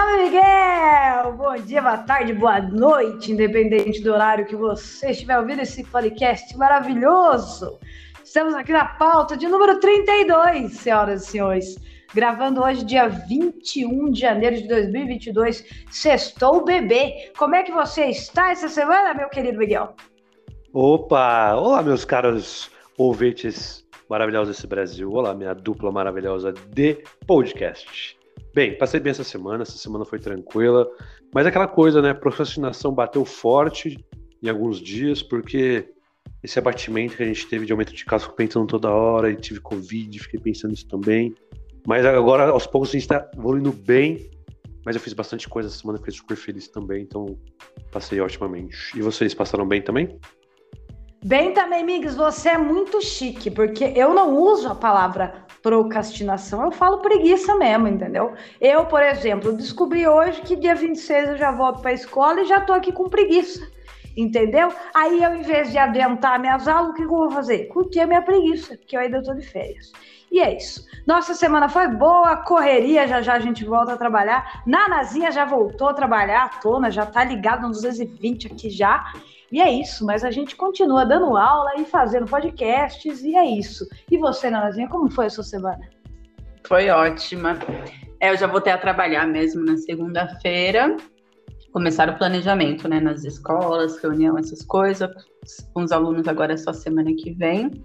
Salve, Miguel! Bom dia, boa tarde, boa noite, independente do horário que você estiver ouvindo esse podcast maravilhoso. Estamos aqui na pauta de número 32, senhoras e senhores. Gravando hoje, dia 21 de janeiro de 2022. Sextou bebê. Como é que você está essa semana, meu querido Miguel? Opa! Olá, meus caros ouvintes maravilhosos desse Brasil. Olá, minha dupla maravilhosa de podcast. Bem, passei bem essa semana, essa semana foi tranquila, mas aquela coisa, né? Procrastinação bateu forte em alguns dias, porque esse abatimento que a gente teve de aumento de casos, pensando toda hora, e tive Covid, fiquei pensando nisso também. Mas agora, aos poucos, a gente está evoluindo bem, mas eu fiz bastante coisa essa semana, fiquei super feliz também, então passei otimamente. E vocês passaram bem também? Bem também, Migs, você é muito chique, porque eu não uso a palavra procrastinação, eu falo preguiça mesmo, entendeu? Eu, por exemplo, descobri hoje que dia 26 eu já volto para a escola e já tô aqui com preguiça, entendeu? Aí eu, em vez de adiantar minhas aulas, o que eu vou fazer? Curtir a minha preguiça, porque eu ainda tô de férias. E é isso. Nossa semana foi boa, correria, já já a gente volta a trabalhar. Nanazinha já voltou a trabalhar, a Tona já tá ligada nos 220 aqui já. E é isso, mas a gente continua dando aula e fazendo podcasts, e é isso. E você, Nanazinha, como foi a sua semana? Foi ótima. É, eu já voltei a trabalhar mesmo na segunda-feira. Começar o planejamento, né, nas escolas, reunião, essas coisas. Com os alunos agora é só semana que vem.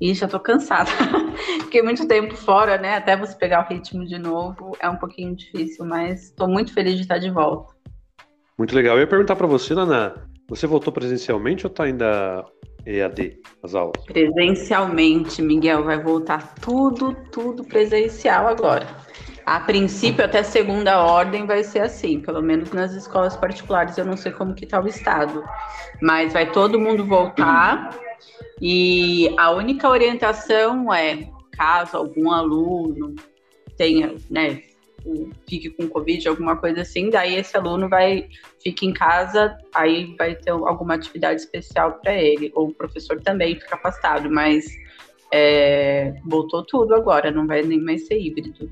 E já tô cansada. Fiquei muito tempo fora, né? Até você pegar o ritmo de novo é um pouquinho difícil, mas tô muito feliz de estar de volta. Muito legal. Eu ia perguntar para você, Nana, você voltou presencialmente ou tá ainda EAD, as aulas? Presencialmente, Miguel, vai voltar tudo, tudo presencial agora. A princípio, até segunda ordem vai ser assim, pelo menos nas escolas particulares, eu não sei como que tá o estado. Mas vai todo mundo voltar e a única orientação é, caso algum aluno tenha, né, fique com Covid, alguma coisa assim, daí esse aluno vai, fica em casa, aí vai ter alguma atividade especial para ele, ou o professor também fica afastado, mas é, voltou tudo agora, não vai nem mais ser híbrido.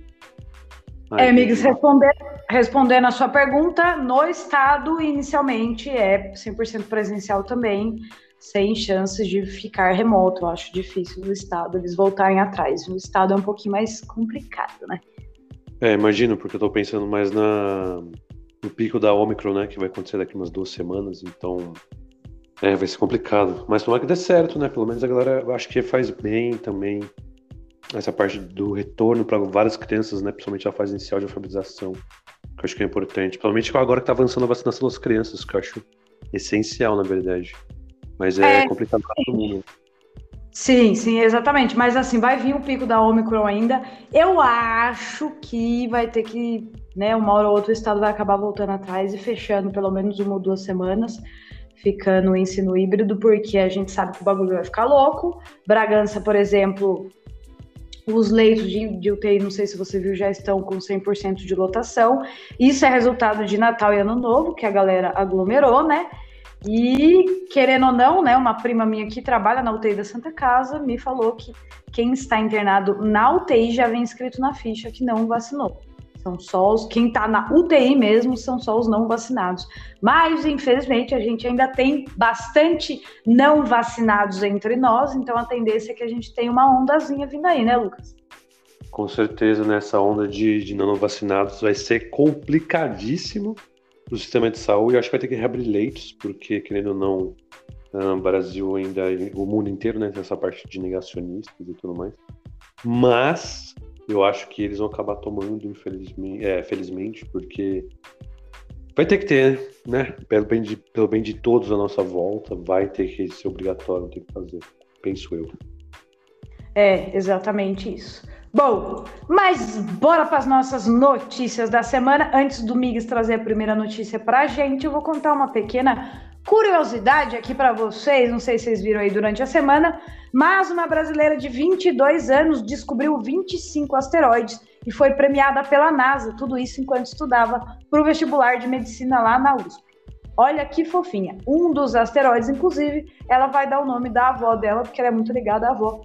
É, amigos, responder, respondendo a sua pergunta, no estado, inicialmente, é 100% presencial também, sem chances de ficar remoto. Eu acho difícil no estado eles voltarem atrás. No estado é um pouquinho mais complicado, né? É, imagino, porque eu tô pensando mais na, no pico da Omicron, né? Que vai acontecer daqui umas duas semanas, então. É, vai ser complicado. Mas tomara que dê certo, né? Pelo menos a galera acho que faz bem também essa parte do retorno para várias crianças, né? Principalmente a fase inicial de alfabetização, que eu acho que é importante. Principalmente agora que tá avançando a vacinação das crianças, que eu acho essencial, na verdade. Mas é, é complicado para todo mundo. Sim, sim, exatamente. Mas assim, vai vir o pico da Omicron ainda. Eu acho que vai ter que, né, uma hora ou outra o estado vai acabar voltando atrás e fechando pelo menos uma ou duas semanas, ficando o ensino híbrido, porque a gente sabe que o bagulho vai ficar louco. Bragança, por exemplo, os leitos de, de UTI, não sei se você viu, já estão com 100% de lotação. Isso é resultado de Natal e Ano Novo, que a galera aglomerou, né? E, querendo ou não, né, uma prima minha que trabalha na UTI da Santa Casa me falou que quem está internado na UTI já vem escrito na ficha que não vacinou. São só os, quem está na UTI mesmo são só os não vacinados. Mas, infelizmente, a gente ainda tem bastante não vacinados entre nós, então a tendência é que a gente tenha uma ondazinha vindo aí, né, Lucas? Com certeza, nessa onda de, de não vacinados vai ser complicadíssimo do sistema de saúde. Acho que vai ter que reabrir leitos, porque, querendo ou não, no Brasil ainda, o mundo inteiro, né, tem essa parte de negacionistas e tudo mais. Mas eu acho que eles vão acabar tomando, infelizmente, é, felizmente, porque vai ter que ter, né? Pelo bem, de, pelo bem de todos à nossa volta, vai ter que ser obrigatório, tem que fazer, penso eu. É, exatamente isso. Bom, mas bora para as nossas notícias da semana. Antes do Migs trazer a primeira notícia para a gente, eu vou contar uma pequena curiosidade aqui para vocês. Não sei se vocês viram aí durante a semana, mas uma brasileira de 22 anos descobriu 25 asteroides e foi premiada pela NASA. Tudo isso enquanto estudava para o vestibular de medicina lá na USP. Olha que fofinha. Um dos asteroides, inclusive, ela vai dar o nome da avó dela, porque ela é muito ligada à avó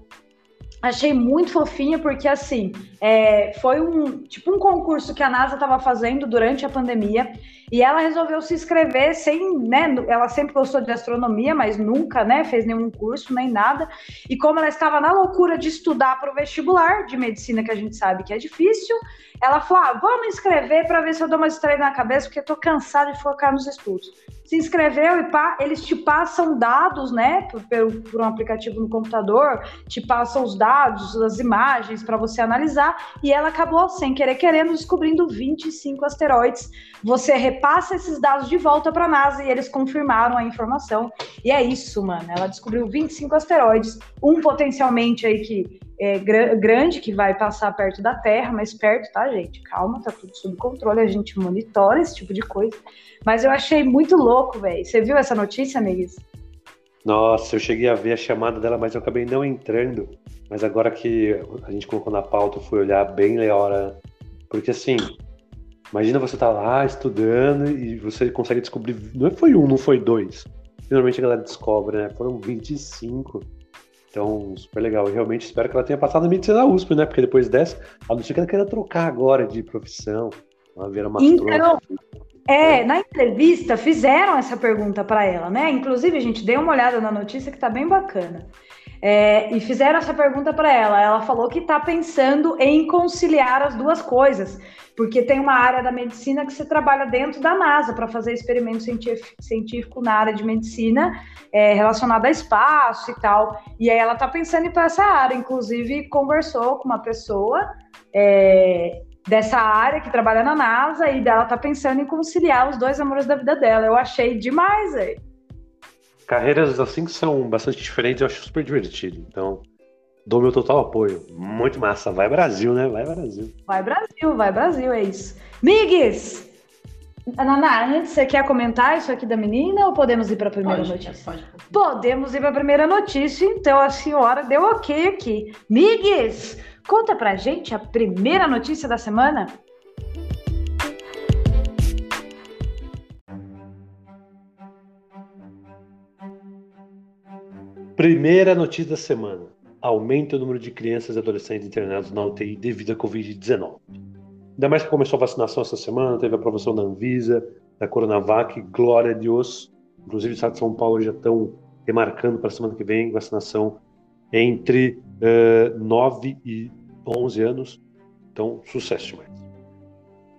Achei muito fofinha, porque assim, é, foi um tipo um concurso que a NASA estava fazendo durante a pandemia, e ela resolveu se inscrever sem, né? Ela sempre gostou de astronomia, mas nunca, né, fez nenhum curso nem nada. E como ela estava na loucura de estudar para o vestibular de medicina, que a gente sabe que é difícil, ela falou: ah, vamos inscrever para ver se eu dou uma estreia na cabeça, porque estou cansada de focar nos estudos se inscreveu e pá, eles te passam dados, né, por, por, um aplicativo no computador, te passam os dados, as imagens para você analisar, e ela acabou, sem querer querendo, descobrindo 25 asteroides. Você repassa esses dados de volta para a NASA e eles confirmaram a informação. E é isso, mano. Ela descobriu 25 asteroides, um potencialmente aí que é, gr grande que vai passar perto da Terra, mas perto, tá, gente? Calma, tá tudo sob controle, a gente monitora esse tipo de coisa. Mas eu achei muito louco, velho. Você viu essa notícia, amigos? Nossa, eu cheguei a ver a chamada dela, mas eu acabei não entrando. Mas agora que a gente colocou na pauta, eu fui olhar bem a. Porque assim, imagina você tá lá estudando e você consegue descobrir. Não foi um, não foi dois. Normalmente a galera descobre, né? Foram 25. Então, super legal. E realmente espero que ela tenha passado na medicina da USP, né? Porque depois dessa, a não ser que ela queira trocar agora de profissão. Ela vira uma então, é, na entrevista fizeram essa pergunta para ela, né? Inclusive, a gente deu uma olhada na notícia que tá bem bacana. É, e fizeram essa pergunta para ela. Ela falou que está pensando em conciliar as duas coisas, porque tem uma área da medicina que você trabalha dentro da NASA para fazer experimento científico, na área de medicina é, relacionada a espaço e tal. E aí ela está pensando em ir para essa área. Inclusive, conversou com uma pessoa é, dessa área que trabalha na NASA e dela tá pensando em conciliar os dois amores da vida dela. Eu achei demais, velho. Carreiras assim que são bastante diferentes, eu acho super divertido. Então, dou meu total apoio. Muito massa. Vai Brasil, né? Vai Brasil. Vai Brasil, vai Brasil, é isso. Migues! Naná, antes você quer comentar isso aqui da menina ou podemos ir para a primeira pode, notícia? Pode. Podemos ir para a primeira notícia, então a senhora deu ok aqui. Migues, Conta pra gente a primeira notícia da semana. Primeira notícia da semana: aumenta o número de crianças e adolescentes internados na UTI devido à Covid-19. Ainda mais que começou a vacinação essa semana, teve a aprovação da Anvisa, da Coronavac, glória a Deus. Inclusive, o estado de São Paulo já estão remarcando para a semana que vem vacinação entre uh, 9 e 11 anos. Então, sucesso demais.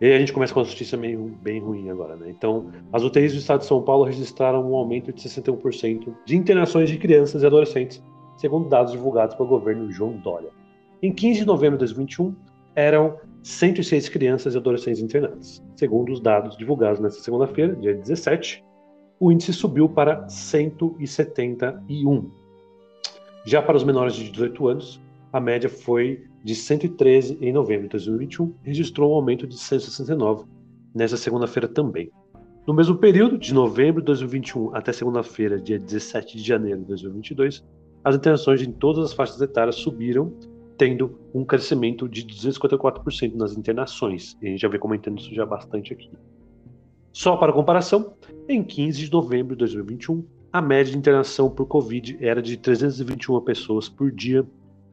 E a gente começa com a notícia meio bem ruim agora, né? Então, as UTIs do estado de São Paulo registraram um aumento de 61% de internações de crianças e adolescentes, segundo dados divulgados pelo governo João Dória. Em 15 de novembro de 2021, eram 106 crianças e adolescentes internadas. Segundo os dados divulgados nesta segunda-feira, dia 17, o índice subiu para 171. Já para os menores de 18 anos, a média foi de 113 em novembro de 2021, registrou um aumento de 169 nesta segunda-feira também. No mesmo período, de novembro de 2021 até segunda-feira, dia 17 de janeiro de 2022, as internações em todas as faixas etárias subiram, tendo um crescimento de 254% nas internações. E a gente já vem comentando isso já bastante aqui. Só para comparação, em 15 de novembro de 2021, a média de internação por Covid era de 321 pessoas por dia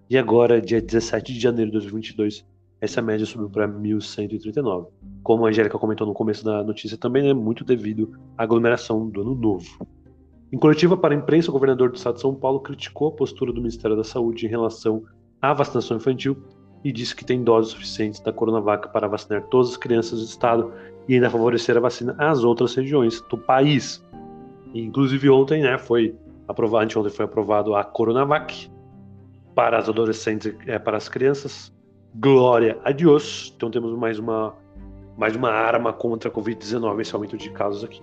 e agora, dia 17 de janeiro de 2022, essa média subiu para 1.139. Como a Angélica comentou no começo da notícia também, é muito devido à aglomeração do ano novo. Em coletiva para a imprensa, o governador do estado de São Paulo criticou a postura do Ministério da Saúde em relação à vacinação infantil e disse que tem doses suficientes da Coronavac para vacinar todas as crianças do estado e ainda favorecer a vacina às outras regiões do país. Inclusive ontem, né, foi aprovado, anteontem foi aprovado a Coronavac, para as adolescentes, é, para as crianças. Glória a Deus. Então temos mais uma, mais uma arma contra a Covid-19, esse aumento de casos aqui.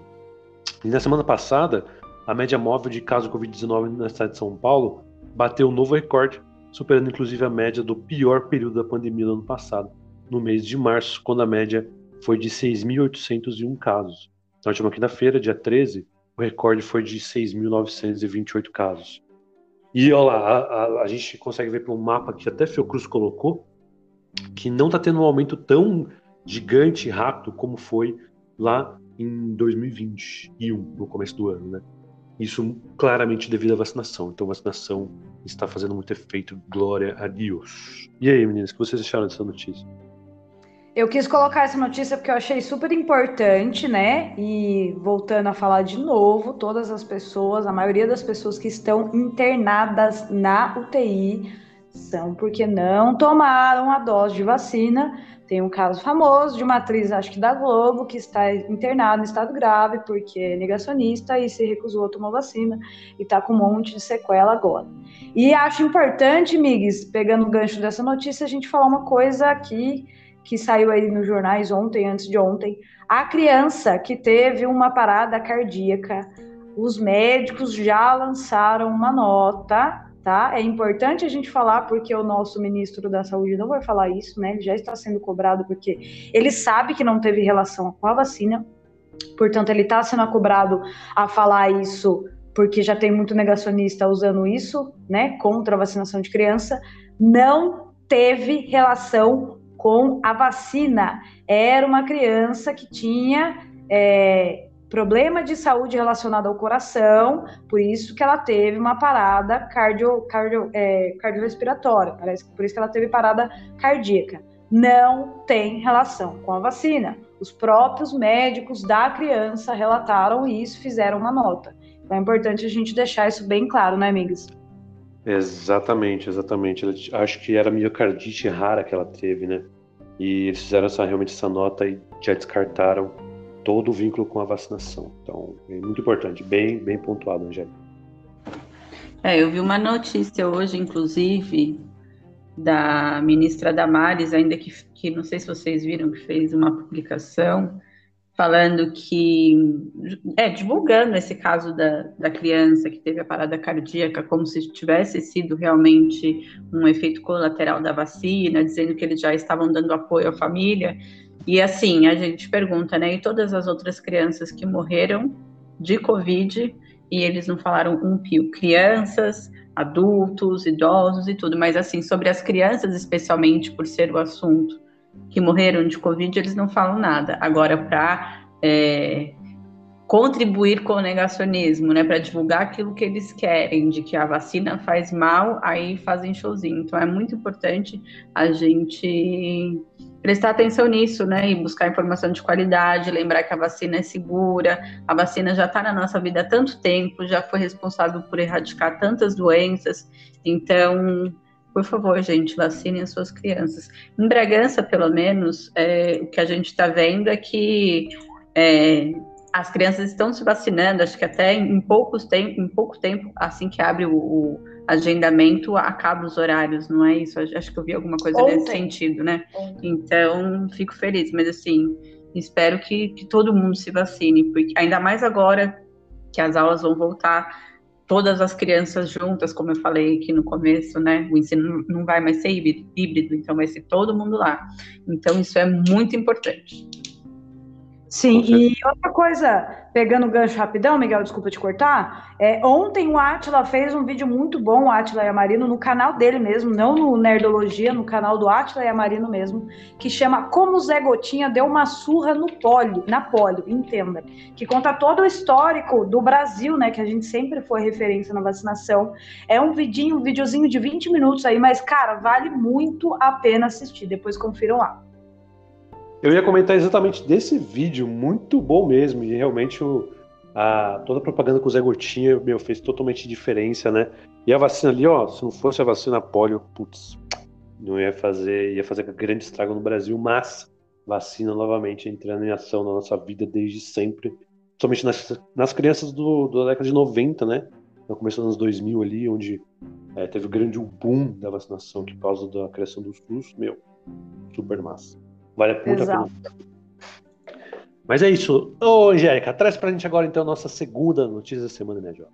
E na semana passada, a média móvel de casos de Covid-19 na cidade de São Paulo bateu um novo recorde, superando inclusive a média do pior período da pandemia do ano passado, no mês de março, quando a média foi de 6.801 casos. Na última quinta-feira, dia 13, o recorde foi de 6.928 casos. E olha lá, a, a, a, gente consegue ver pelo mapa que até Fiocruz colocou que não está tendo um aumento tão gigante e rápido como foi lá em 2021, no começo do ano, né? Isso claramente devido à vacinação. Então, vacinação está fazendo muito efeito. Glória a Deus. E aí, meninas, o que vocês acharam dessa notícia? Eu quis colocar essa notícia porque eu achei super importante, né? E voltando a falar de novo, todas as pessoas, a maioria das pessoas que estão internadas na UTI são porque não tomaram a dose de vacina. Tem um caso famoso de uma atriz, acho que da Globo, que está internada em estado grave porque é negacionista e se recusou a tomar vacina e está com um monte de sequela agora. E acho importante, Migues, pegando o gancho dessa notícia, a gente falar uma coisa aqui que saiu aí nos jornais ontem, antes de ontem. A criança que teve uma parada cardíaca, os médicos já lançaram uma nota tá? É importante a gente falar porque o nosso ministro da Saúde não vai falar isso, né? Ele já está sendo cobrado porque ele sabe que não teve relação com a vacina, portanto ele está sendo cobrado a falar isso porque já tem muito negacionista usando isso, né? Contra a vacinação de criança, não teve relação com a vacina. Era uma criança que tinha é, problema de saúde relacionado ao coração, por isso que ela teve uma parada cardio, cardio, é, cardiorrespiratória, por isso que ela teve parada cardíaca. Não tem relação com a vacina. Os próprios médicos da criança relataram isso, fizeram uma nota. Então é importante a gente deixar isso bem claro, né, amigas? Exatamente, exatamente. Acho que era miocardite rara que ela teve, né? E eles fizeram essa, realmente essa nota e já descartaram todo o vínculo com a vacinação. Então, é muito importante, bem, bem pontuado, Angélica. É, eu vi uma notícia hoje, inclusive, da ministra Damares, ainda que, que não sei se vocês viram, que fez uma publicação falando que, é, divulgando esse caso da, da criança que teve a parada cardíaca como se tivesse sido realmente um efeito colateral da vacina, dizendo que eles já estavam dando apoio à família, e assim, a gente pergunta, né? E todas as outras crianças que morreram de Covid e eles não falaram um pio. Crianças, adultos, idosos e tudo. Mas assim, sobre as crianças, especialmente por ser o assunto, que morreram de Covid, eles não falam nada. Agora, para é, contribuir com o negacionismo, né, para divulgar aquilo que eles querem, de que a vacina faz mal, aí fazem showzinho. Então é muito importante a gente prestar atenção nisso, né, e buscar informação de qualidade, lembrar que a vacina é segura, a vacina já está na nossa vida há tanto tempo, já foi responsável por erradicar tantas doenças, então, por favor, gente, vacinem as suas crianças. Em Bragança, pelo menos, é, o que a gente está vendo é que é, as crianças estão se vacinando, acho que até em, poucos tempo, em pouco tempo, assim que abre o, o agendamento acaba os horários, não é isso? Acho que eu vi alguma coisa Ontem. nesse sentido, né? Ontem. Então, fico feliz, mas assim, espero que, que todo mundo se vacine, porque ainda mais agora que as aulas vão voltar, todas as crianças juntas, como eu falei aqui no começo, né? O ensino não vai mais ser híbrido, então vai ser todo mundo lá. Então, isso é muito importante. Sim, e outra coisa, pegando o gancho rapidão, Miguel, desculpa te cortar. É, ontem o Atila fez um vídeo muito bom, o Atila e a Marino, no canal dele mesmo, não no Nerdologia, no canal do Atila e a Marino mesmo, que chama Como o Zé Gotinha deu uma surra no polio, na polio, entenda. Que conta todo o histórico do Brasil, né? Que a gente sempre foi referência na vacinação. É um vidinho, um videozinho de 20 minutos aí, mas, cara, vale muito a pena assistir. Depois confiram lá. Eu ia comentar exatamente desse vídeo, muito bom mesmo, e realmente o, a, toda a propaganda com o Zé Gotinha, meu, fez totalmente diferença, né? E a vacina ali, ó, se não fosse a vacina polio, putz, não ia fazer, ia fazer grande estrago no Brasil, mas vacina novamente entrando em ação na nossa vida desde sempre, somente nas, nas crianças do, da década de 90, né? No começo dos anos 2000 ali, onde é, teve o grande boom da vacinação por causa da criação dos SUS, meu, super massa. Vale muito Exato. a pena. Mas é isso. Ô, Angélica, traz pra gente agora então a nossa segunda notícia da semana, né, João?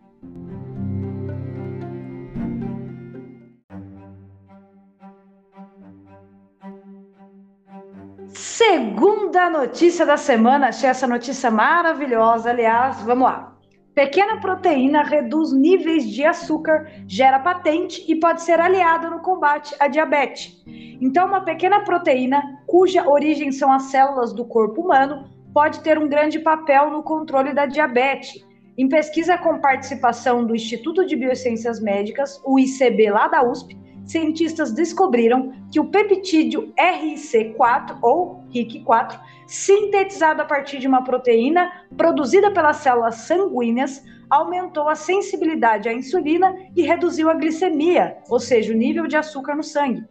Segunda notícia da semana, achei essa notícia maravilhosa. Aliás, vamos lá. Pequena proteína reduz níveis de açúcar, gera patente e pode ser aliada no combate à diabetes. Então, uma pequena proteína, cuja origem são as células do corpo humano, pode ter um grande papel no controle da diabetes. Em pesquisa com participação do Instituto de Biociências Médicas, o ICB lá da USP, cientistas descobriram que o peptídeo RIC4 ou RIC4, sintetizado a partir de uma proteína produzida pelas células sanguíneas, aumentou a sensibilidade à insulina e reduziu a glicemia, ou seja, o nível de açúcar no sangue.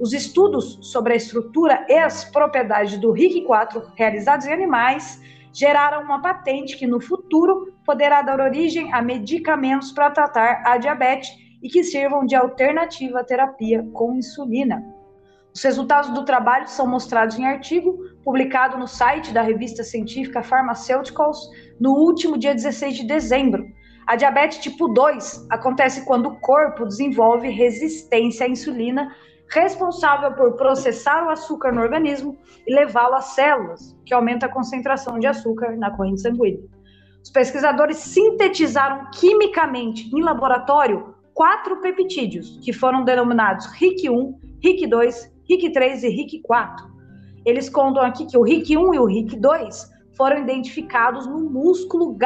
Os estudos sobre a estrutura e as propriedades do RIC4 realizados em animais geraram uma patente que no futuro poderá dar origem a medicamentos para tratar a diabetes e que sirvam de alternativa à terapia com insulina. Os resultados do trabalho são mostrados em artigo publicado no site da revista científica Pharmaceuticals no último dia 16 de dezembro. A diabetes tipo 2 acontece quando o corpo desenvolve resistência à insulina, responsável por processar o açúcar no organismo e levá-lo às células, que aumenta a concentração de açúcar na corrente sanguínea. Os pesquisadores sintetizaram quimicamente em laboratório quatro peptídeos, que foram denominados RIC1, RIC2, RIC3 e RIC4. Eles contam aqui que o RIC1 e o RIC2 foram identificados no músculo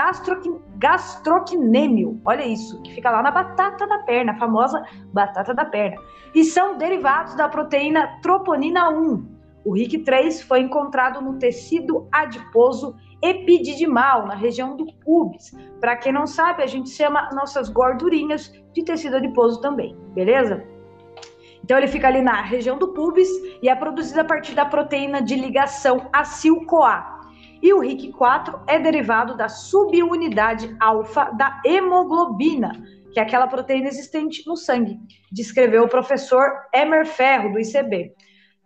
gastrocnêmio. Olha isso, que fica lá na batata da perna, a famosa batata da perna. E são derivados da proteína troponina 1. O RIC3 foi encontrado no tecido adiposo epididimal, na região do pubis. Para quem não sabe, a gente chama nossas gordurinhas de tecido adiposo também, beleza? Então ele fica ali na região do pubis e é produzido a partir da proteína de ligação acil-CoA. E o RIC4 é derivado da subunidade alfa da hemoglobina, que é aquela proteína existente no sangue, descreveu o professor Emer Ferro, do ICB.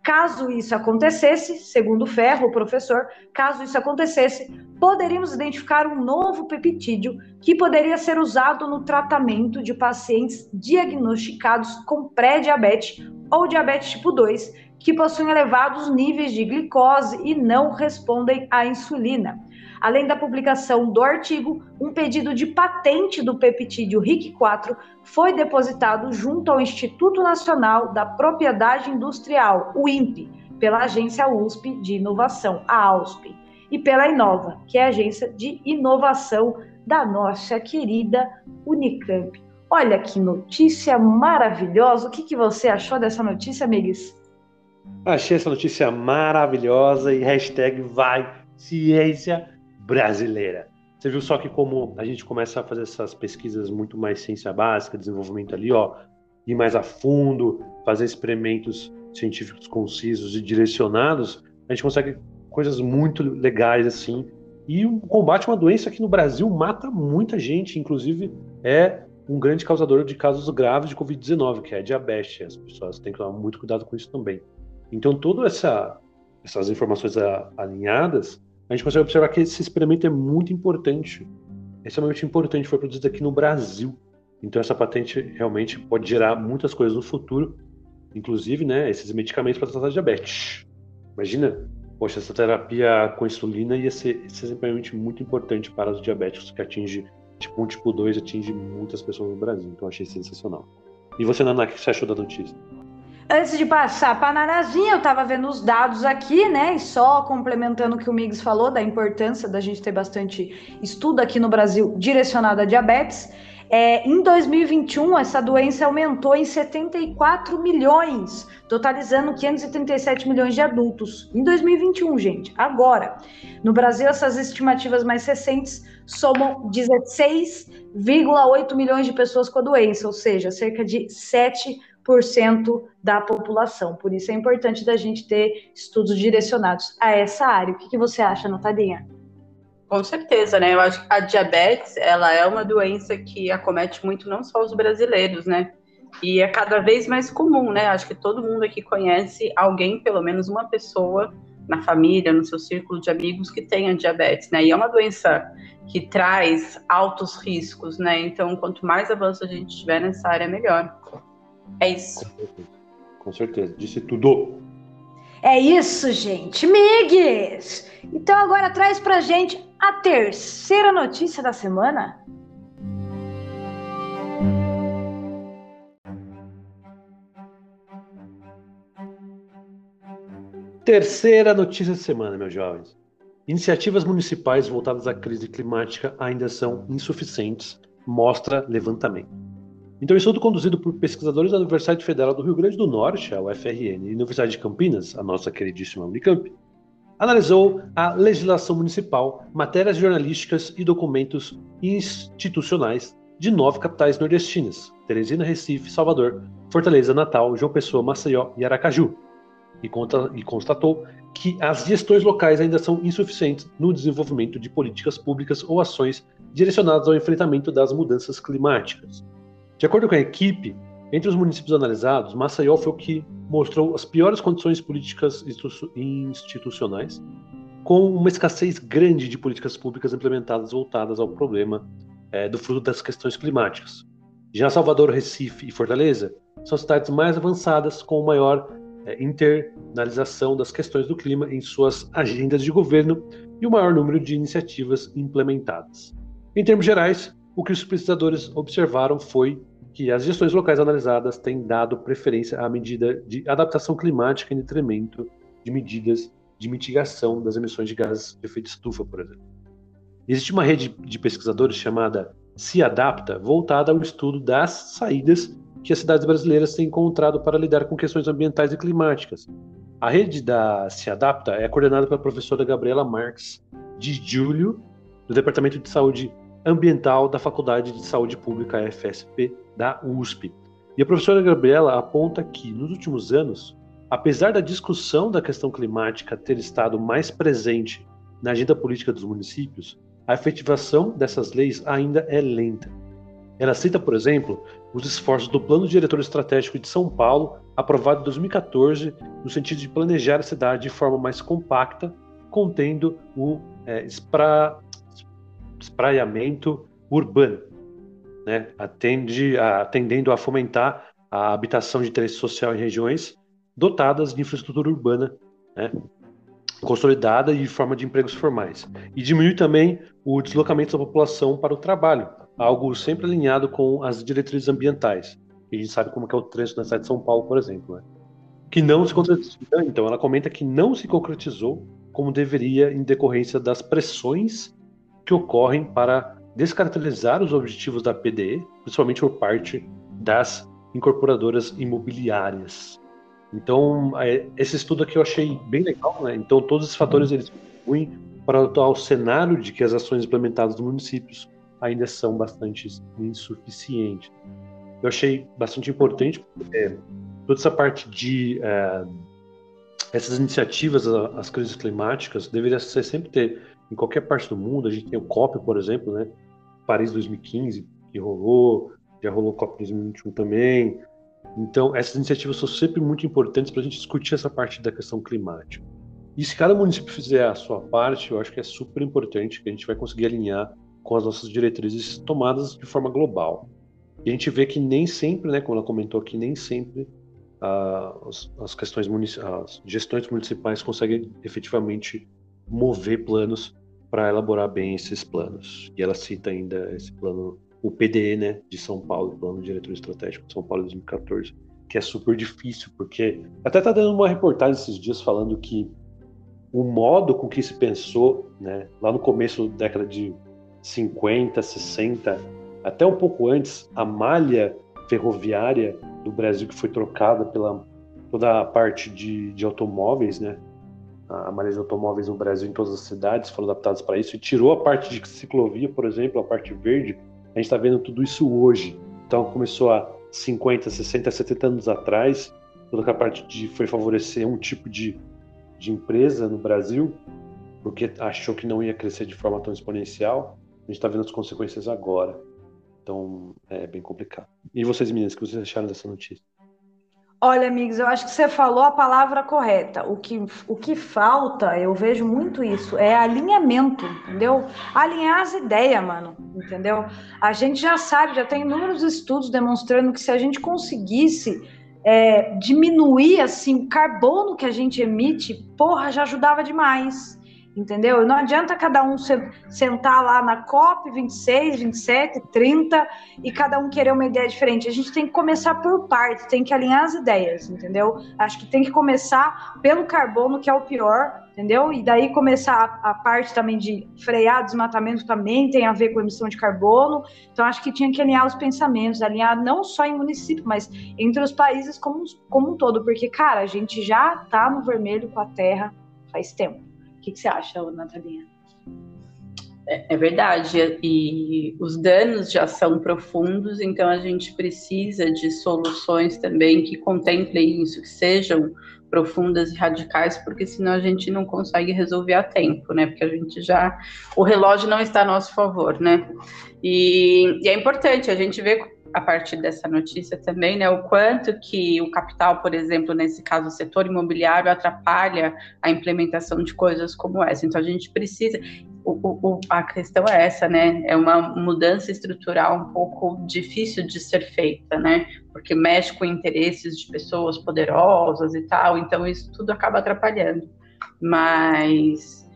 Caso isso acontecesse, segundo Ferro, o professor, caso isso acontecesse, poderíamos identificar um novo peptídeo que poderia ser usado no tratamento de pacientes diagnosticados com pré-diabetes ou diabetes tipo 2, que possuem elevados níveis de glicose e não respondem à insulina. Além da publicação do artigo, um pedido de patente do peptídeo RIC4 foi depositado junto ao Instituto Nacional da Propriedade Industrial, o INPE, pela Agência USP de Inovação, a AUSP, e pela Inova, que é a agência de inovação da nossa querida Unicamp. Olha que notícia maravilhosa! O que, que você achou dessa notícia, amigos? Achei essa notícia maravilhosa e hashtag vai ciência brasileira. Você viu só que como a gente começa a fazer essas pesquisas muito mais ciência básica, desenvolvimento ali, ó, ir mais a fundo, fazer experimentos científicos concisos e direcionados, a gente consegue coisas muito legais assim. E o combate a uma doença que no Brasil mata muita gente, inclusive é um grande causador de casos graves de Covid-19, que é a diabetes. As pessoas têm que tomar muito cuidado com isso também. Então, todas essa, essas informações alinhadas a gente consegue observar que esse experimento é muito importante, é extremamente importante, foi produzido aqui no Brasil. Então essa patente realmente pode gerar muitas coisas no futuro, inclusive, né, esses medicamentos para tratar diabetes. Imagina, poxa, essa terapia com insulina ia ser, extremamente muito importante para os diabéticos, que atinge, tipo 1, tipo 2, atinge muitas pessoas no Brasil. Então achei sensacional. E você, Naná, o que você achou da notícia? Antes de passar para a Nanazinha, eu estava vendo os dados aqui, né? E só complementando o que o Miggs falou, da importância da gente ter bastante estudo aqui no Brasil direcionado a diabetes. É, em 2021, essa doença aumentou em 74 milhões, totalizando 537 milhões de adultos. Em 2021, gente, agora. No Brasil, essas estimativas mais recentes somam 16,8 milhões de pessoas com a doença, ou seja, cerca de 7 da população. Por isso é importante da gente ter estudos direcionados a essa área. O que, que você acha, Natadinha? Com certeza, né? Eu acho que a diabetes, ela é uma doença que acomete muito não só os brasileiros, né? E é cada vez mais comum, né? Acho que todo mundo aqui conhece alguém, pelo menos uma pessoa na família, no seu círculo de amigos que tenha diabetes, né? E é uma doença que traz altos riscos, né? Então, quanto mais avanço a gente tiver nessa área, melhor. É isso. Com certeza. Disse tudo. É isso, gente. Migues! Então agora traz pra gente a terceira notícia da semana. Terceira notícia da semana, meus jovens. Iniciativas municipais voltadas à crise climática ainda são insuficientes, mostra levantamento. Então, estudo conduzido por pesquisadores da Universidade Federal do Rio Grande do Norte, a UFRN, e Universidade de Campinas, a nossa queridíssima Unicamp, analisou a legislação municipal, matérias jornalísticas e documentos institucionais de nove capitais nordestinas: Teresina, Recife, Salvador, Fortaleza, Natal, João Pessoa, Maceió e Aracaju, e, conta, e constatou que as gestões locais ainda são insuficientes no desenvolvimento de políticas públicas ou ações direcionadas ao enfrentamento das mudanças climáticas. De acordo com a equipe, entre os municípios analisados, Maceió foi o que mostrou as piores condições políticas institucionais, com uma escassez grande de políticas públicas implementadas voltadas ao problema é, do fruto das questões climáticas. Já Salvador, Recife e Fortaleza são cidades mais avançadas, com maior é, internalização das questões do clima em suas agendas de governo e o maior número de iniciativas implementadas. Em termos gerais, o que os pesquisadores observaram foi que as gestões locais analisadas têm dado preferência à medida de adaptação climática em detrimento de medidas de mitigação das emissões de gases de efeito estufa, por exemplo. Existe uma rede de pesquisadores chamada Se Adapta, voltada ao estudo das saídas que as cidades brasileiras têm encontrado para lidar com questões ambientais e climáticas. A rede da Se Adapta é coordenada pela professora Gabriela Marques de Júlio, do Departamento de Saúde Ambiental da Faculdade de Saúde Pública FSP da USP. E a professora Gabriela aponta que, nos últimos anos, apesar da discussão da questão climática ter estado mais presente na agenda política dos municípios, a efetivação dessas leis ainda é lenta. Ela cita, por exemplo, os esforços do Plano Diretor Estratégico de São Paulo, aprovado em 2014, no sentido de planejar a cidade de forma mais compacta, contendo o é, espraiamento urbano, né? Atende a, atendendo a fomentar a habitação de interesse social em regiões dotadas de infraestrutura urbana, né? consolidada e de forma de empregos formais. E diminuir também o deslocamento da população para o trabalho, algo sempre alinhado com as diretrizes ambientais. E a gente sabe como é o trânsito na cidade de São Paulo, por exemplo. Né? Que não se concretizou. Então, ela comenta que não se concretizou como deveria em decorrência das pressões que ocorrem para descaracterizar os objetivos da PDE, principalmente por parte das incorporadoras imobiliárias. Então, é, esse estudo aqui eu achei bem legal, né? Então, todos esses fatores eles contribuem para o atual cenário de que as ações implementadas nos municípios ainda são bastante insuficientes. Eu achei bastante importante porque toda essa parte de é, essas iniciativas, as crises climáticas, deveria ser sempre ter em qualquer parte do mundo. A gente tem o COP, por exemplo, né? Paris 2015, que rolou, já rolou o COP 2021 também. Então, essas iniciativas são sempre muito importantes para a gente discutir essa parte da questão climática. E se cada município fizer a sua parte, eu acho que é super importante que a gente vai conseguir alinhar com as nossas diretrizes tomadas de forma global. E a gente vê que nem sempre, né, como ela comentou aqui, nem sempre uh, as, as, questões as gestões municipais conseguem efetivamente mover planos para elaborar bem esses planos. E ela cita ainda esse plano, o PDE, né, de São Paulo, Plano Diretor Estratégico de São Paulo de 2014, que é super difícil, porque até tá dando uma reportagem esses dias falando que o modo com que se pensou, né, lá no começo da década de 50, 60, até um pouco antes, a malha ferroviária do Brasil que foi trocada pela toda a parte de, de automóveis, né, a malha de automóveis no Brasil em todas as cidades foram adaptadas para isso e tirou a parte de ciclovia, por exemplo, a parte verde. A gente está vendo tudo isso hoje. Então começou há 50, 60, 70 anos atrás, toda a parte de foi favorecer um tipo de, de empresa no Brasil, porque achou que não ia crescer de forma tão exponencial. A gente está vendo as consequências agora. Então é bem complicado. E vocês, meninas, o que vocês acharam dessa notícia? Olha, amigos, eu acho que você falou a palavra correta. O que, o que falta, eu vejo muito isso, é alinhamento, entendeu? Alinhar as ideias, mano, entendeu? A gente já sabe, já tem inúmeros estudos demonstrando que se a gente conseguisse é, diminuir, assim, o carbono que a gente emite, porra, já ajudava demais. Entendeu? Não adianta cada um sentar lá na COP 26, 27, 30 e cada um querer uma ideia diferente. A gente tem que começar por partes, tem que alinhar as ideias, entendeu? Acho que tem que começar pelo carbono, que é o pior, entendeu? E daí começar a, a parte também de frear desmatamento também tem a ver com emissão de carbono. Então acho que tinha que alinhar os pensamentos, alinhar não só em município, mas entre os países como, como um todo, porque, cara, a gente já tá no vermelho com a terra faz tempo que, que você acha, Natalinha? É, é verdade, e os danos já são profundos, então a gente precisa de soluções também que contemplem isso, que sejam profundas e radicais, porque senão a gente não consegue resolver a tempo, né? Porque a gente já. O relógio não está a nosso favor, né? E, e é importante a gente ver a partir dessa notícia também, né, o quanto que o capital, por exemplo, nesse caso o setor imobiliário, atrapalha a implementação de coisas como essa. Então a gente precisa, o, o, a questão é essa, né, é uma mudança estrutural um pouco difícil de ser feita, né, porque mexe com interesses de pessoas poderosas e tal, então isso tudo acaba atrapalhando. Mas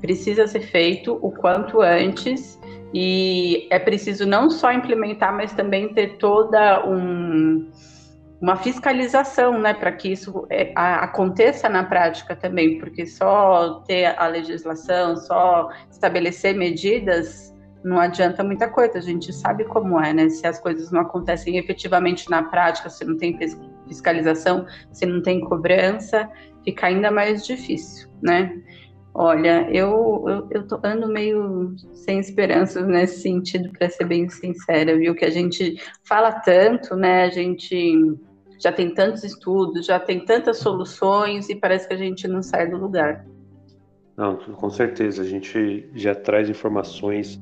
precisa ser feito o quanto antes e é preciso não só implementar, mas também ter toda um, uma fiscalização, né, para que isso é, a, aconteça na prática também, porque só ter a legislação, só estabelecer medidas não adianta muita coisa. A gente sabe como é, né? Se as coisas não acontecem efetivamente na prática, se não tem fiscalização, se não tem cobrança, fica ainda mais difícil, né? Olha, eu, eu, eu tô, ando meio sem esperanças nesse sentido, para ser bem sincera, viu? Que a gente fala tanto, né? A gente já tem tantos estudos, já tem tantas soluções e parece que a gente não sai do lugar. Não, com certeza. A gente já traz informações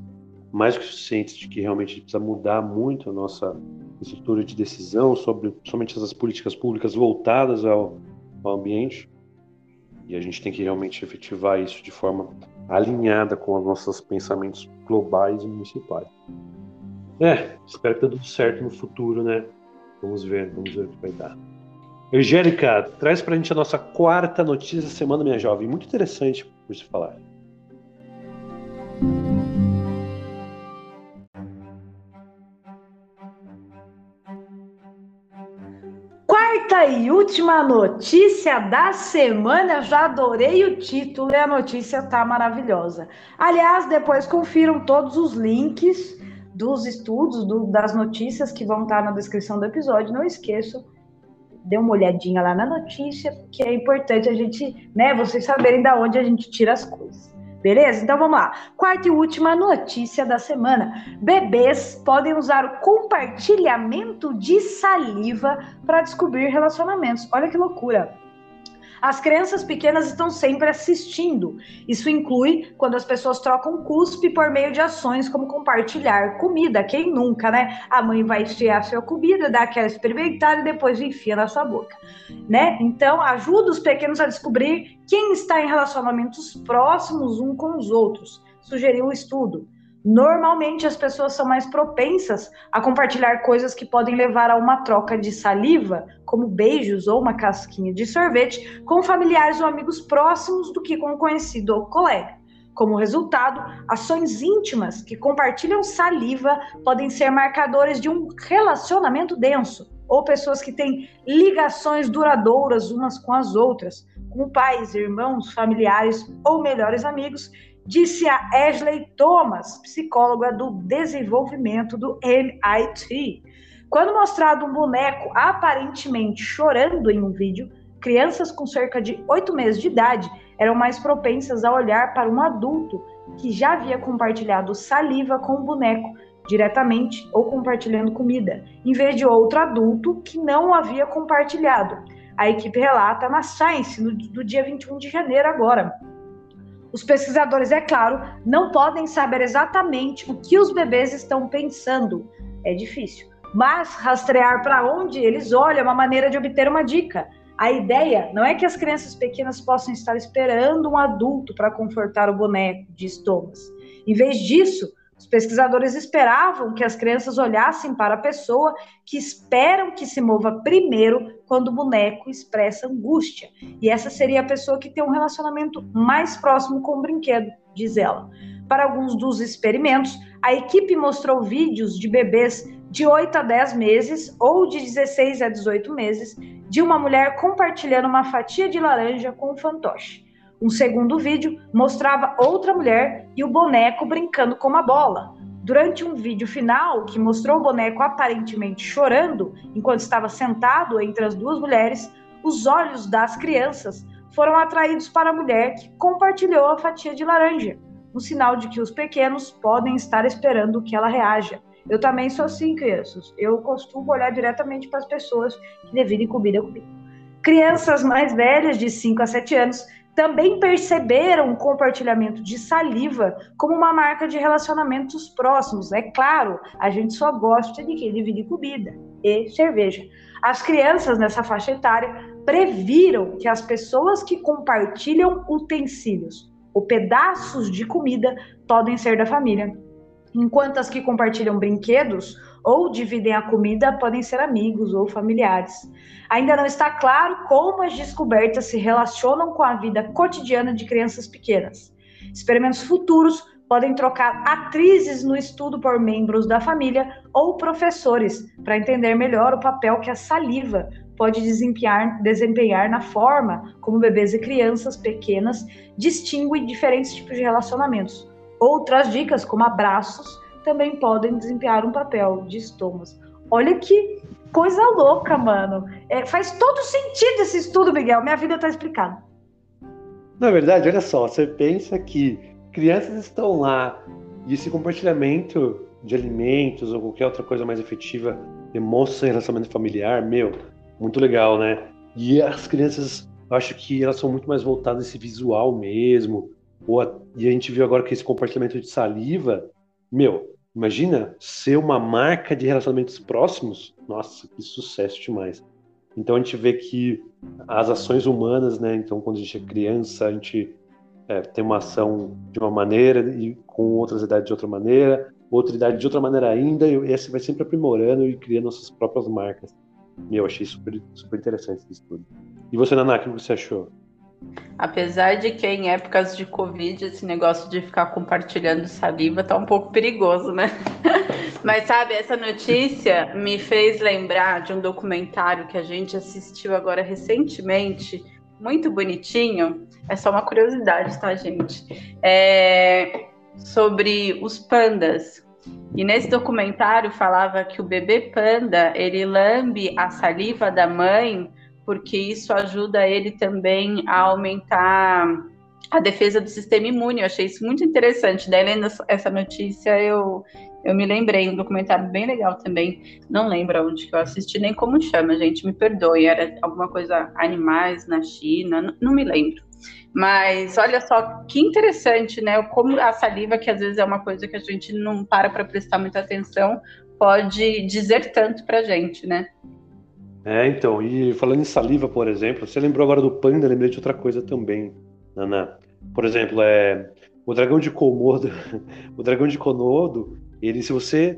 mais que suficientes de que realmente precisa mudar muito a nossa estrutura de decisão sobre somente essas políticas públicas voltadas ao, ao ambiente. E a gente tem que realmente efetivar isso de forma alinhada com os nossos pensamentos globais e municipais. É, espero que dê tudo certo no futuro, né? Vamos ver, vamos ver o que vai dar. Angélica, traz pra gente a nossa quarta notícia da semana, minha jovem. Muito interessante por se falar. E última notícia da semana. Já adorei o título e a notícia tá maravilhosa. Aliás, depois confiram todos os links dos estudos, do, das notícias que vão estar na descrição do episódio. Não esqueçam, dê uma olhadinha lá na notícia, porque é importante a gente, né, vocês saberem da onde a gente tira as coisas. Beleza? Então vamos lá. Quarta e última notícia da semana: bebês podem usar o compartilhamento de saliva para descobrir relacionamentos. Olha que loucura! As crianças pequenas estão sempre assistindo. Isso inclui quando as pessoas trocam cuspe por meio de ações como compartilhar comida. Quem nunca, né? A mãe vai enfiar a sua comida, dá aquela experimentada e depois enfia na sua boca, né? Então, ajuda os pequenos a descobrir quem está em relacionamentos próximos um com os outros. Sugeriu um estudo. Normalmente as pessoas são mais propensas a compartilhar coisas que podem levar a uma troca de saliva, como beijos ou uma casquinha de sorvete, com familiares ou amigos próximos do que com um conhecido ou colega. Como resultado, ações íntimas que compartilham saliva podem ser marcadores de um relacionamento denso, ou pessoas que têm ligações duradouras umas com as outras, com pais, irmãos, familiares ou melhores amigos, disse a Ashley Thomas, psicóloga do desenvolvimento do MIT. Quando mostrado um boneco aparentemente chorando em um vídeo, crianças com cerca de oito meses de idade eram mais propensas a olhar para um adulto que já havia compartilhado saliva com o boneco diretamente ou compartilhando comida, em vez de outro adulto que não havia compartilhado. A equipe relata na Science no, do dia 21 de janeiro agora. Os pesquisadores, é claro, não podem saber exatamente o que os bebês estão pensando. É difícil. Mas rastrear para onde eles olham é uma maneira de obter uma dica. A ideia não é que as crianças pequenas possam estar esperando um adulto para confortar o boneco, diz Thomas. Em vez disso, Os pesquisadores esperavam que as crianças olhassem para a pessoa que esperam que se mova primeiro quando o boneco expressa angústia. E essa seria a pessoa que tem um relacionamento mais próximo com o brinquedo, diz ela. Para alguns dos experimentos, a equipe mostrou vídeos de bebês de 8 a 10 meses ou de 16 a 18 meses de uma mulher compartilhando uma fatia de laranja com um fantoche. Um segundo vídeo mostrava outra mulher e o boneco brincando com uma bola. Durante um vídeo final, que mostrou o boneco aparentemente chorando enquanto estava sentado entre as duas mulheres, os olhos das crianças foram atraídos para a mulher que compartilhou a fatia de laranja, um sinal de que os pequenos podem estar esperando que ela reaja. Eu também sou assim, crianças. Eu costumo olhar diretamente para as pessoas que dividem comida comigo. Crianças mais velhas, de 5 a 7 anos, também perceberam o compartilhamento de saliva como uma marca de relacionamentos próximos. É claro, a gente só gosta de quem divide comida e cerveja. As crianças nessa faixa etária previram que as pessoas que compartilham utensílios ou pedaços de comida podem ser da família, enquanto as que compartilham brinquedos ou dividem a comida podem ser amigos ou familiares. Ainda não está claro como as descobertas se relacionam com a vida cotidiana de crianças pequenas. Experimentos futuros podem trocar atrizes no estudo por membros da família ou professores para entender melhor o papel que a saliva pode desempenhar, desempenhar na forma como bebês e crianças pequenas distinguem diferentes tipos de relacionamentos. Outras dicas, como abraços, também podem desempenhar um papel de estômagos. Olha que coisa louca, mano. É, faz todo sentido esse estudo, Miguel. Minha vida está explicada. Na verdade, olha só, você pensa que crianças estão lá e esse compartilhamento de alimentos ou qualquer outra coisa mais efetiva demonstra relacionamento familiar, meu, muito legal, né? E as crianças, eu acho que elas são muito mais voltadas a esse visual mesmo. A, e a gente viu agora que esse compartilhamento de saliva, meu, Imagina ser uma marca de relacionamentos próximos. Nossa, que sucesso demais. Então a gente vê que as ações humanas, né? Então quando a gente é criança, a gente é, tem uma ação de uma maneira e com outras idades de outra maneira, outra idade de outra maneira ainda, e esse vai sempre aprimorando e criando nossas próprias marcas. E eu achei super, super interessante esse estudo. E você, Naná, o que você achou? Apesar de que em épocas de Covid esse negócio de ficar compartilhando saliva tá um pouco perigoso, né? Mas sabe, essa notícia me fez lembrar de um documentário que a gente assistiu agora recentemente, muito bonitinho. É só uma curiosidade, tá, gente? É sobre os pandas. E nesse documentário falava que o bebê panda ele lambe a saliva da mãe porque isso ajuda ele também a aumentar a defesa do sistema imune. Eu achei isso muito interessante. Daí, lendo essa notícia, eu, eu me lembrei, um documentário bem legal também. Não lembro onde que eu assisti, nem como chama, gente, me perdoe. Era alguma coisa, animais na China, não, não me lembro. Mas olha só que interessante, né? Como a saliva, que às vezes é uma coisa que a gente não para para prestar muita atenção, pode dizer tanto para gente, né? É, então, e falando em saliva, por exemplo, você lembrou agora do panda, lembrei de outra coisa também, Nana. Por exemplo, é o dragão de Komodo, o dragão de Komodo, ele, se você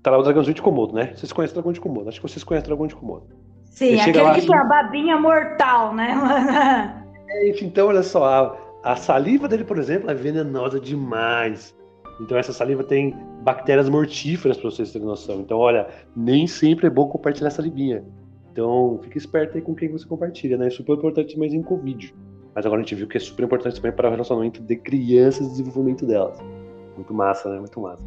tá lá o dragãozinho de Komodo, né? Vocês conhecem o dragão de Komodo? Acho que vocês conhecem o dragão de Komodo. Sim, aquele lá, que tem a babinha mortal, né, mano? É, então, olha só, a, a saliva dele, por exemplo, é venenosa demais. Então essa saliva tem bactérias mortíferas para vocês terem noção. Então, olha, nem sempre é bom compartilhar salivinha. Então, fique esperto aí com quem você compartilha, né? É super importante mais em Covid. Mas agora a gente viu que é super importante também para o relacionamento de crianças e desenvolvimento delas. Muito massa, né? Muito massa.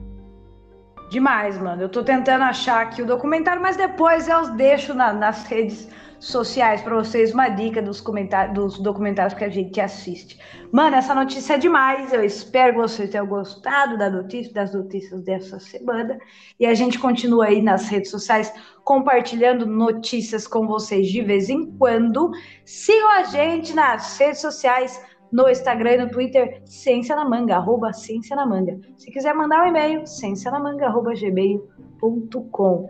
Demais, mano. Eu tô tentando achar aqui o documentário, mas depois eu os deixo na, nas redes sociais para vocês uma dica dos, comentários, dos documentários que a gente assiste. Mano, essa notícia é demais. Eu espero que vocês tenham gostado da notícia, das notícias dessa semana. E a gente continua aí nas redes sociais compartilhando notícias com vocês de vez em quando. Sigam a gente nas redes sociais no Instagram e no Twitter, Ciência na Manga, arroba Ciência na Manga. Se quiser mandar um e-mail, ciencianamanga, arroba gmail.com.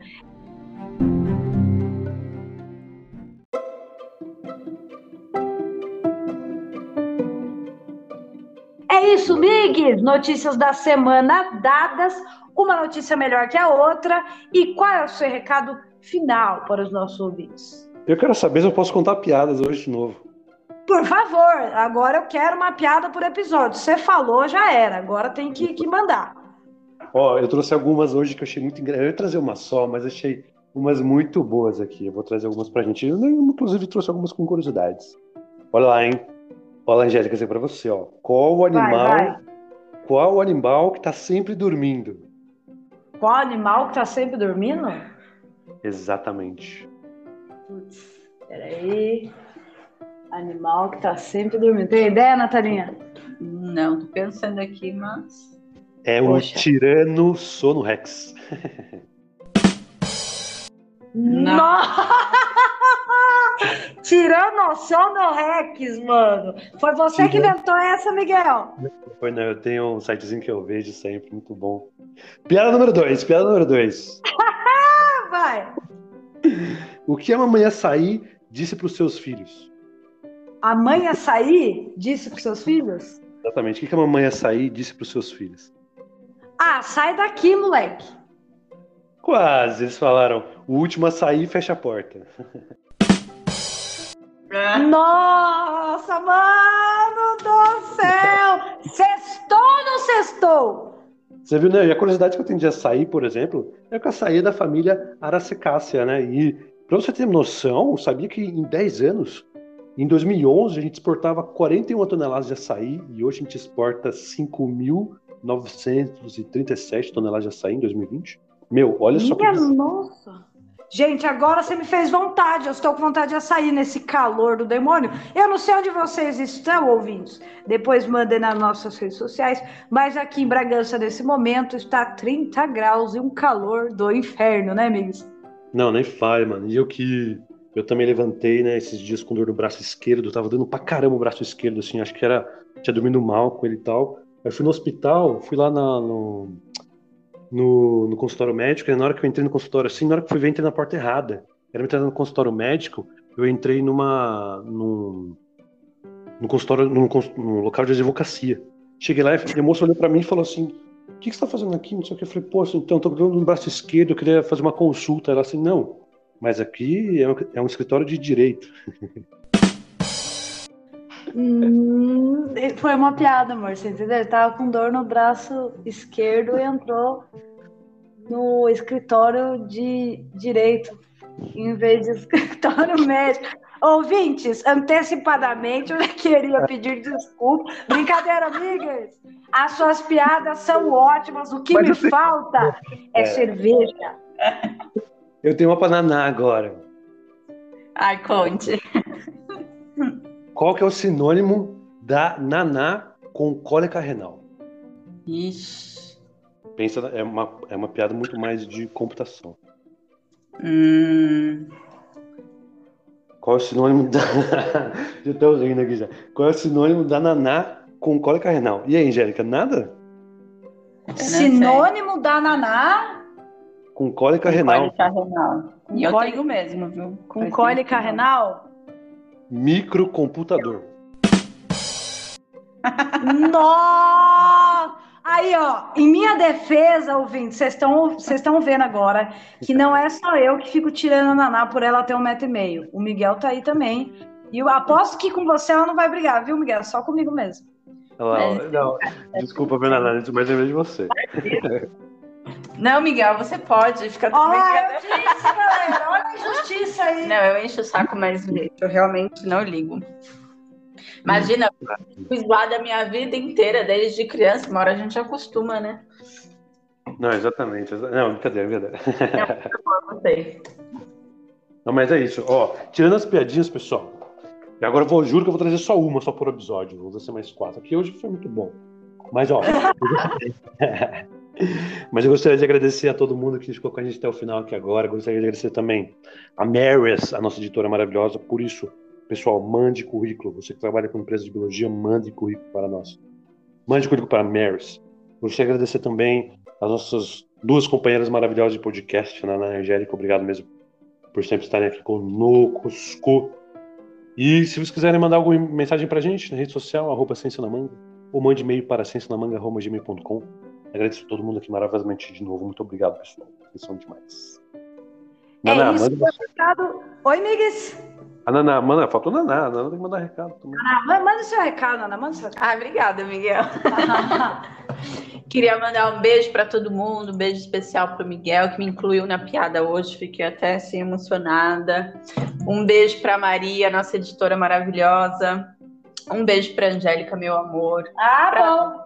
É isso, Mig! Notícias da semana dadas, uma notícia melhor que a outra. E qual é o seu recado final para os nossos ouvintes? Eu quero saber se eu posso contar piadas hoje de novo. Por favor, agora eu quero uma piada por episódio. Você falou, já era. Agora tem que, que mandar. Ó, eu trouxe algumas hoje que eu achei muito engraçado. Eu ia trazer uma só, mas achei umas muito boas aqui. Eu vou trazer algumas pra gente. Eu, inclusive, trouxe algumas com curiosidades. Olha lá, hein? Olha, Angélica, dizer pra você, ó. Qual o animal. Vai, vai. Qual o animal que tá sempre dormindo? Qual animal que tá sempre dormindo? Exatamente. Putz, peraí. Animal que tá sempre dormindo. Tem ideia, Natalinha? Não, tô pensando aqui, mas. É o tirano sono rex. Nossa! Tiranossauro Rex, mano. Foi você que inventou essa, Miguel? Foi, não. Eu tenho um sitezinho que eu vejo sempre, muito bom. Piada número 2, piada número 2. Vai. O que a mamãe açaí disse para os seus filhos? A mãe açaí disse para os seus filhos? Exatamente. O que a mamãe açaí disse para os seus filhos? Ah, sai daqui, moleque. Quase, eles falaram. O último a sair fecha a porta. Nossa, mano do céu! Sextou ou não sextou? Você viu, né? E a curiosidade que eu tenho de açaí, por exemplo, é que o açaí é da família Aracecácea, né? E pra você ter noção, sabia que em 10 anos, em 2011, a gente exportava 41 toneladas de açaí e hoje a gente exporta 5.937 toneladas de açaí em 2020? Meu, olha só. Minha nossa! Gente, agora você me fez vontade. Eu estou com vontade de sair nesse calor do demônio. Eu não sei onde vocês estão, ouvintes. Depois mandem nas nossas redes sociais. Mas aqui em Bragança, nesse momento, está 30 graus e um calor do inferno, né, amigos? Não, nem faz, mano. E eu que. Eu também levantei, né, esses dias com dor no braço esquerdo. Tava dando pra caramba o braço esquerdo, assim. Acho que era. Tinha dormido mal com ele e tal. Eu fui no hospital, fui lá na, no no, no consultório médico, e na hora que eu entrei no consultório, assim, na hora que fui ver, entrei na porta errada. Era entrar no consultório médico, eu entrei numa. num, no consultório, num, num local de advocacia. Cheguei lá e a moça olhou para mim e falou assim: O que, que você tá fazendo aqui? Não sei o que. Eu falei: Pô, então, tô dando no braço esquerdo, eu queria fazer uma consulta. Ela assim: Não, mas aqui é um, é um escritório de direito. Hum, foi uma piada, amor, você entendeu? Ele tava com dor no braço esquerdo e entrou no escritório de direito em vez de escritório médico. Ouvintes, antecipadamente eu queria pedir desculpa. Brincadeira, amigas. As suas piadas são ótimas. O que Mas me falta é, é cerveja. Eu tenho uma para naná agora. Ai, conte. Qual que é o sinônimo da naná com cólica renal? Ixi. Pensa, é uma, é uma piada muito mais de computação. Hum. Qual é o sinônimo da. já tô rindo aqui já. Qual é o sinônimo da naná com cólica renal? E aí, Angélica, nada? Sinônimo da naná? Com cólica com renal. Cólica renal. E eu tenho mesmo, viu? Com cólica renal? Microcomputador. Nossa! Aí, ó, em minha defesa, ouvindo, vocês estão vendo agora que não é só eu que fico tirando a Naná por ela ter um metro e meio. O Miguel tá aí também. E eu aposto que com você ela não vai brigar, viu, Miguel? Só comigo mesmo. Mas... Não, desculpa, Bernardo, mas lembrei de você. Não, Miguel, você pode. Fica tudo bem. Aí. Não, eu encho o saco, mas eu realmente não ligo. Imagina, fui zoada a minha vida inteira, desde criança, uma hora a gente acostuma, né? Não, exatamente. Não, brincadeira, é verdade. Não, não sei. Não, mas é isso. Ó, tirando as piadinhas, pessoal. E agora eu vou, juro que eu vou trazer só uma, só por episódio. Não vou ser mais quatro. Aqui hoje foi muito bom. Mas, ó. Mas eu gostaria de agradecer a todo mundo que ficou com a gente até o final aqui agora. Gostaria de agradecer também a Maris, a nossa editora maravilhosa. Por isso, pessoal, mande currículo. Você que trabalha com empresas de biologia, mande currículo para nós. Mande currículo para a Maris. Gostaria de agradecer também as nossas duas companheiras maravilhosas de podcast, Ana e Angélica. Obrigado mesmo por sempre estarem aqui conosco. E se vocês quiserem mandar alguma mensagem para a gente na rede social, arroba Ciência na Manga, ou mande e-mail para ciêncianamanga.gmail.com. Agradeço a todo mundo aqui maravilhosamente de novo. Muito obrigado, pessoal. Vocês são demais. É Naná, isso, manda recado. Oi, Migues. A Naná, manda, faltou Naná. A Naná tem que mandar recado também. Naná, manda o seu recado, Naná. Manda o seu recado. Ah, obrigada, Miguel. Queria mandar um beijo para todo mundo, um beijo especial para o Miguel, que me incluiu na piada hoje, fiquei até assim emocionada. Um beijo para Maria, nossa editora maravilhosa. Um beijo para Angélica, meu amor. Ah, pra... bom.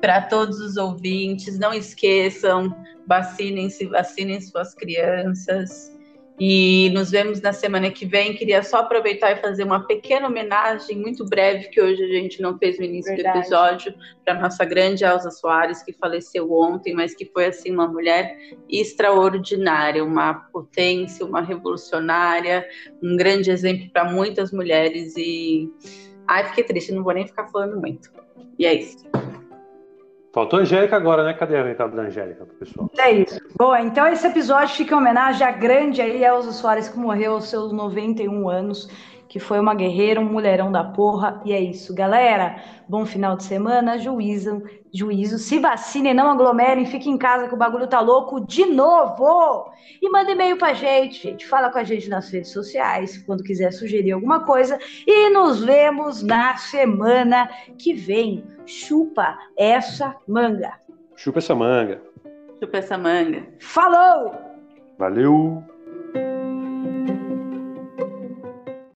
Para todos os ouvintes, não esqueçam, vacinem-se, vacinem suas crianças. E nos vemos na semana que vem. Queria só aproveitar e fazer uma pequena homenagem, muito breve, que hoje a gente não fez no início Verdade. do episódio, para nossa grande Elza Soares, que faleceu ontem, mas que foi assim uma mulher extraordinária, uma potência, uma revolucionária, um grande exemplo para muitas mulheres. E ai, fiquei triste, não vou nem ficar falando muito. E é isso. Faltou a Angélica agora, né? Cadê a recado da Angélica pessoal? É isso. Bom, então esse episódio fica em homenagem à grande aí Elza Soares, que morreu aos seus 91 anos que foi uma guerreira, um mulherão da porra. E é isso, galera. Bom final de semana, juízo, juízo. Se vacinem, não aglomerem, fiquem em casa que o bagulho tá louco de novo. E manda e-mail pra gente, gente. Fala com a gente nas redes sociais, quando quiser sugerir alguma coisa. E nos vemos na semana que vem. Chupa essa manga. Chupa essa manga. Chupa essa manga. Falou! Valeu!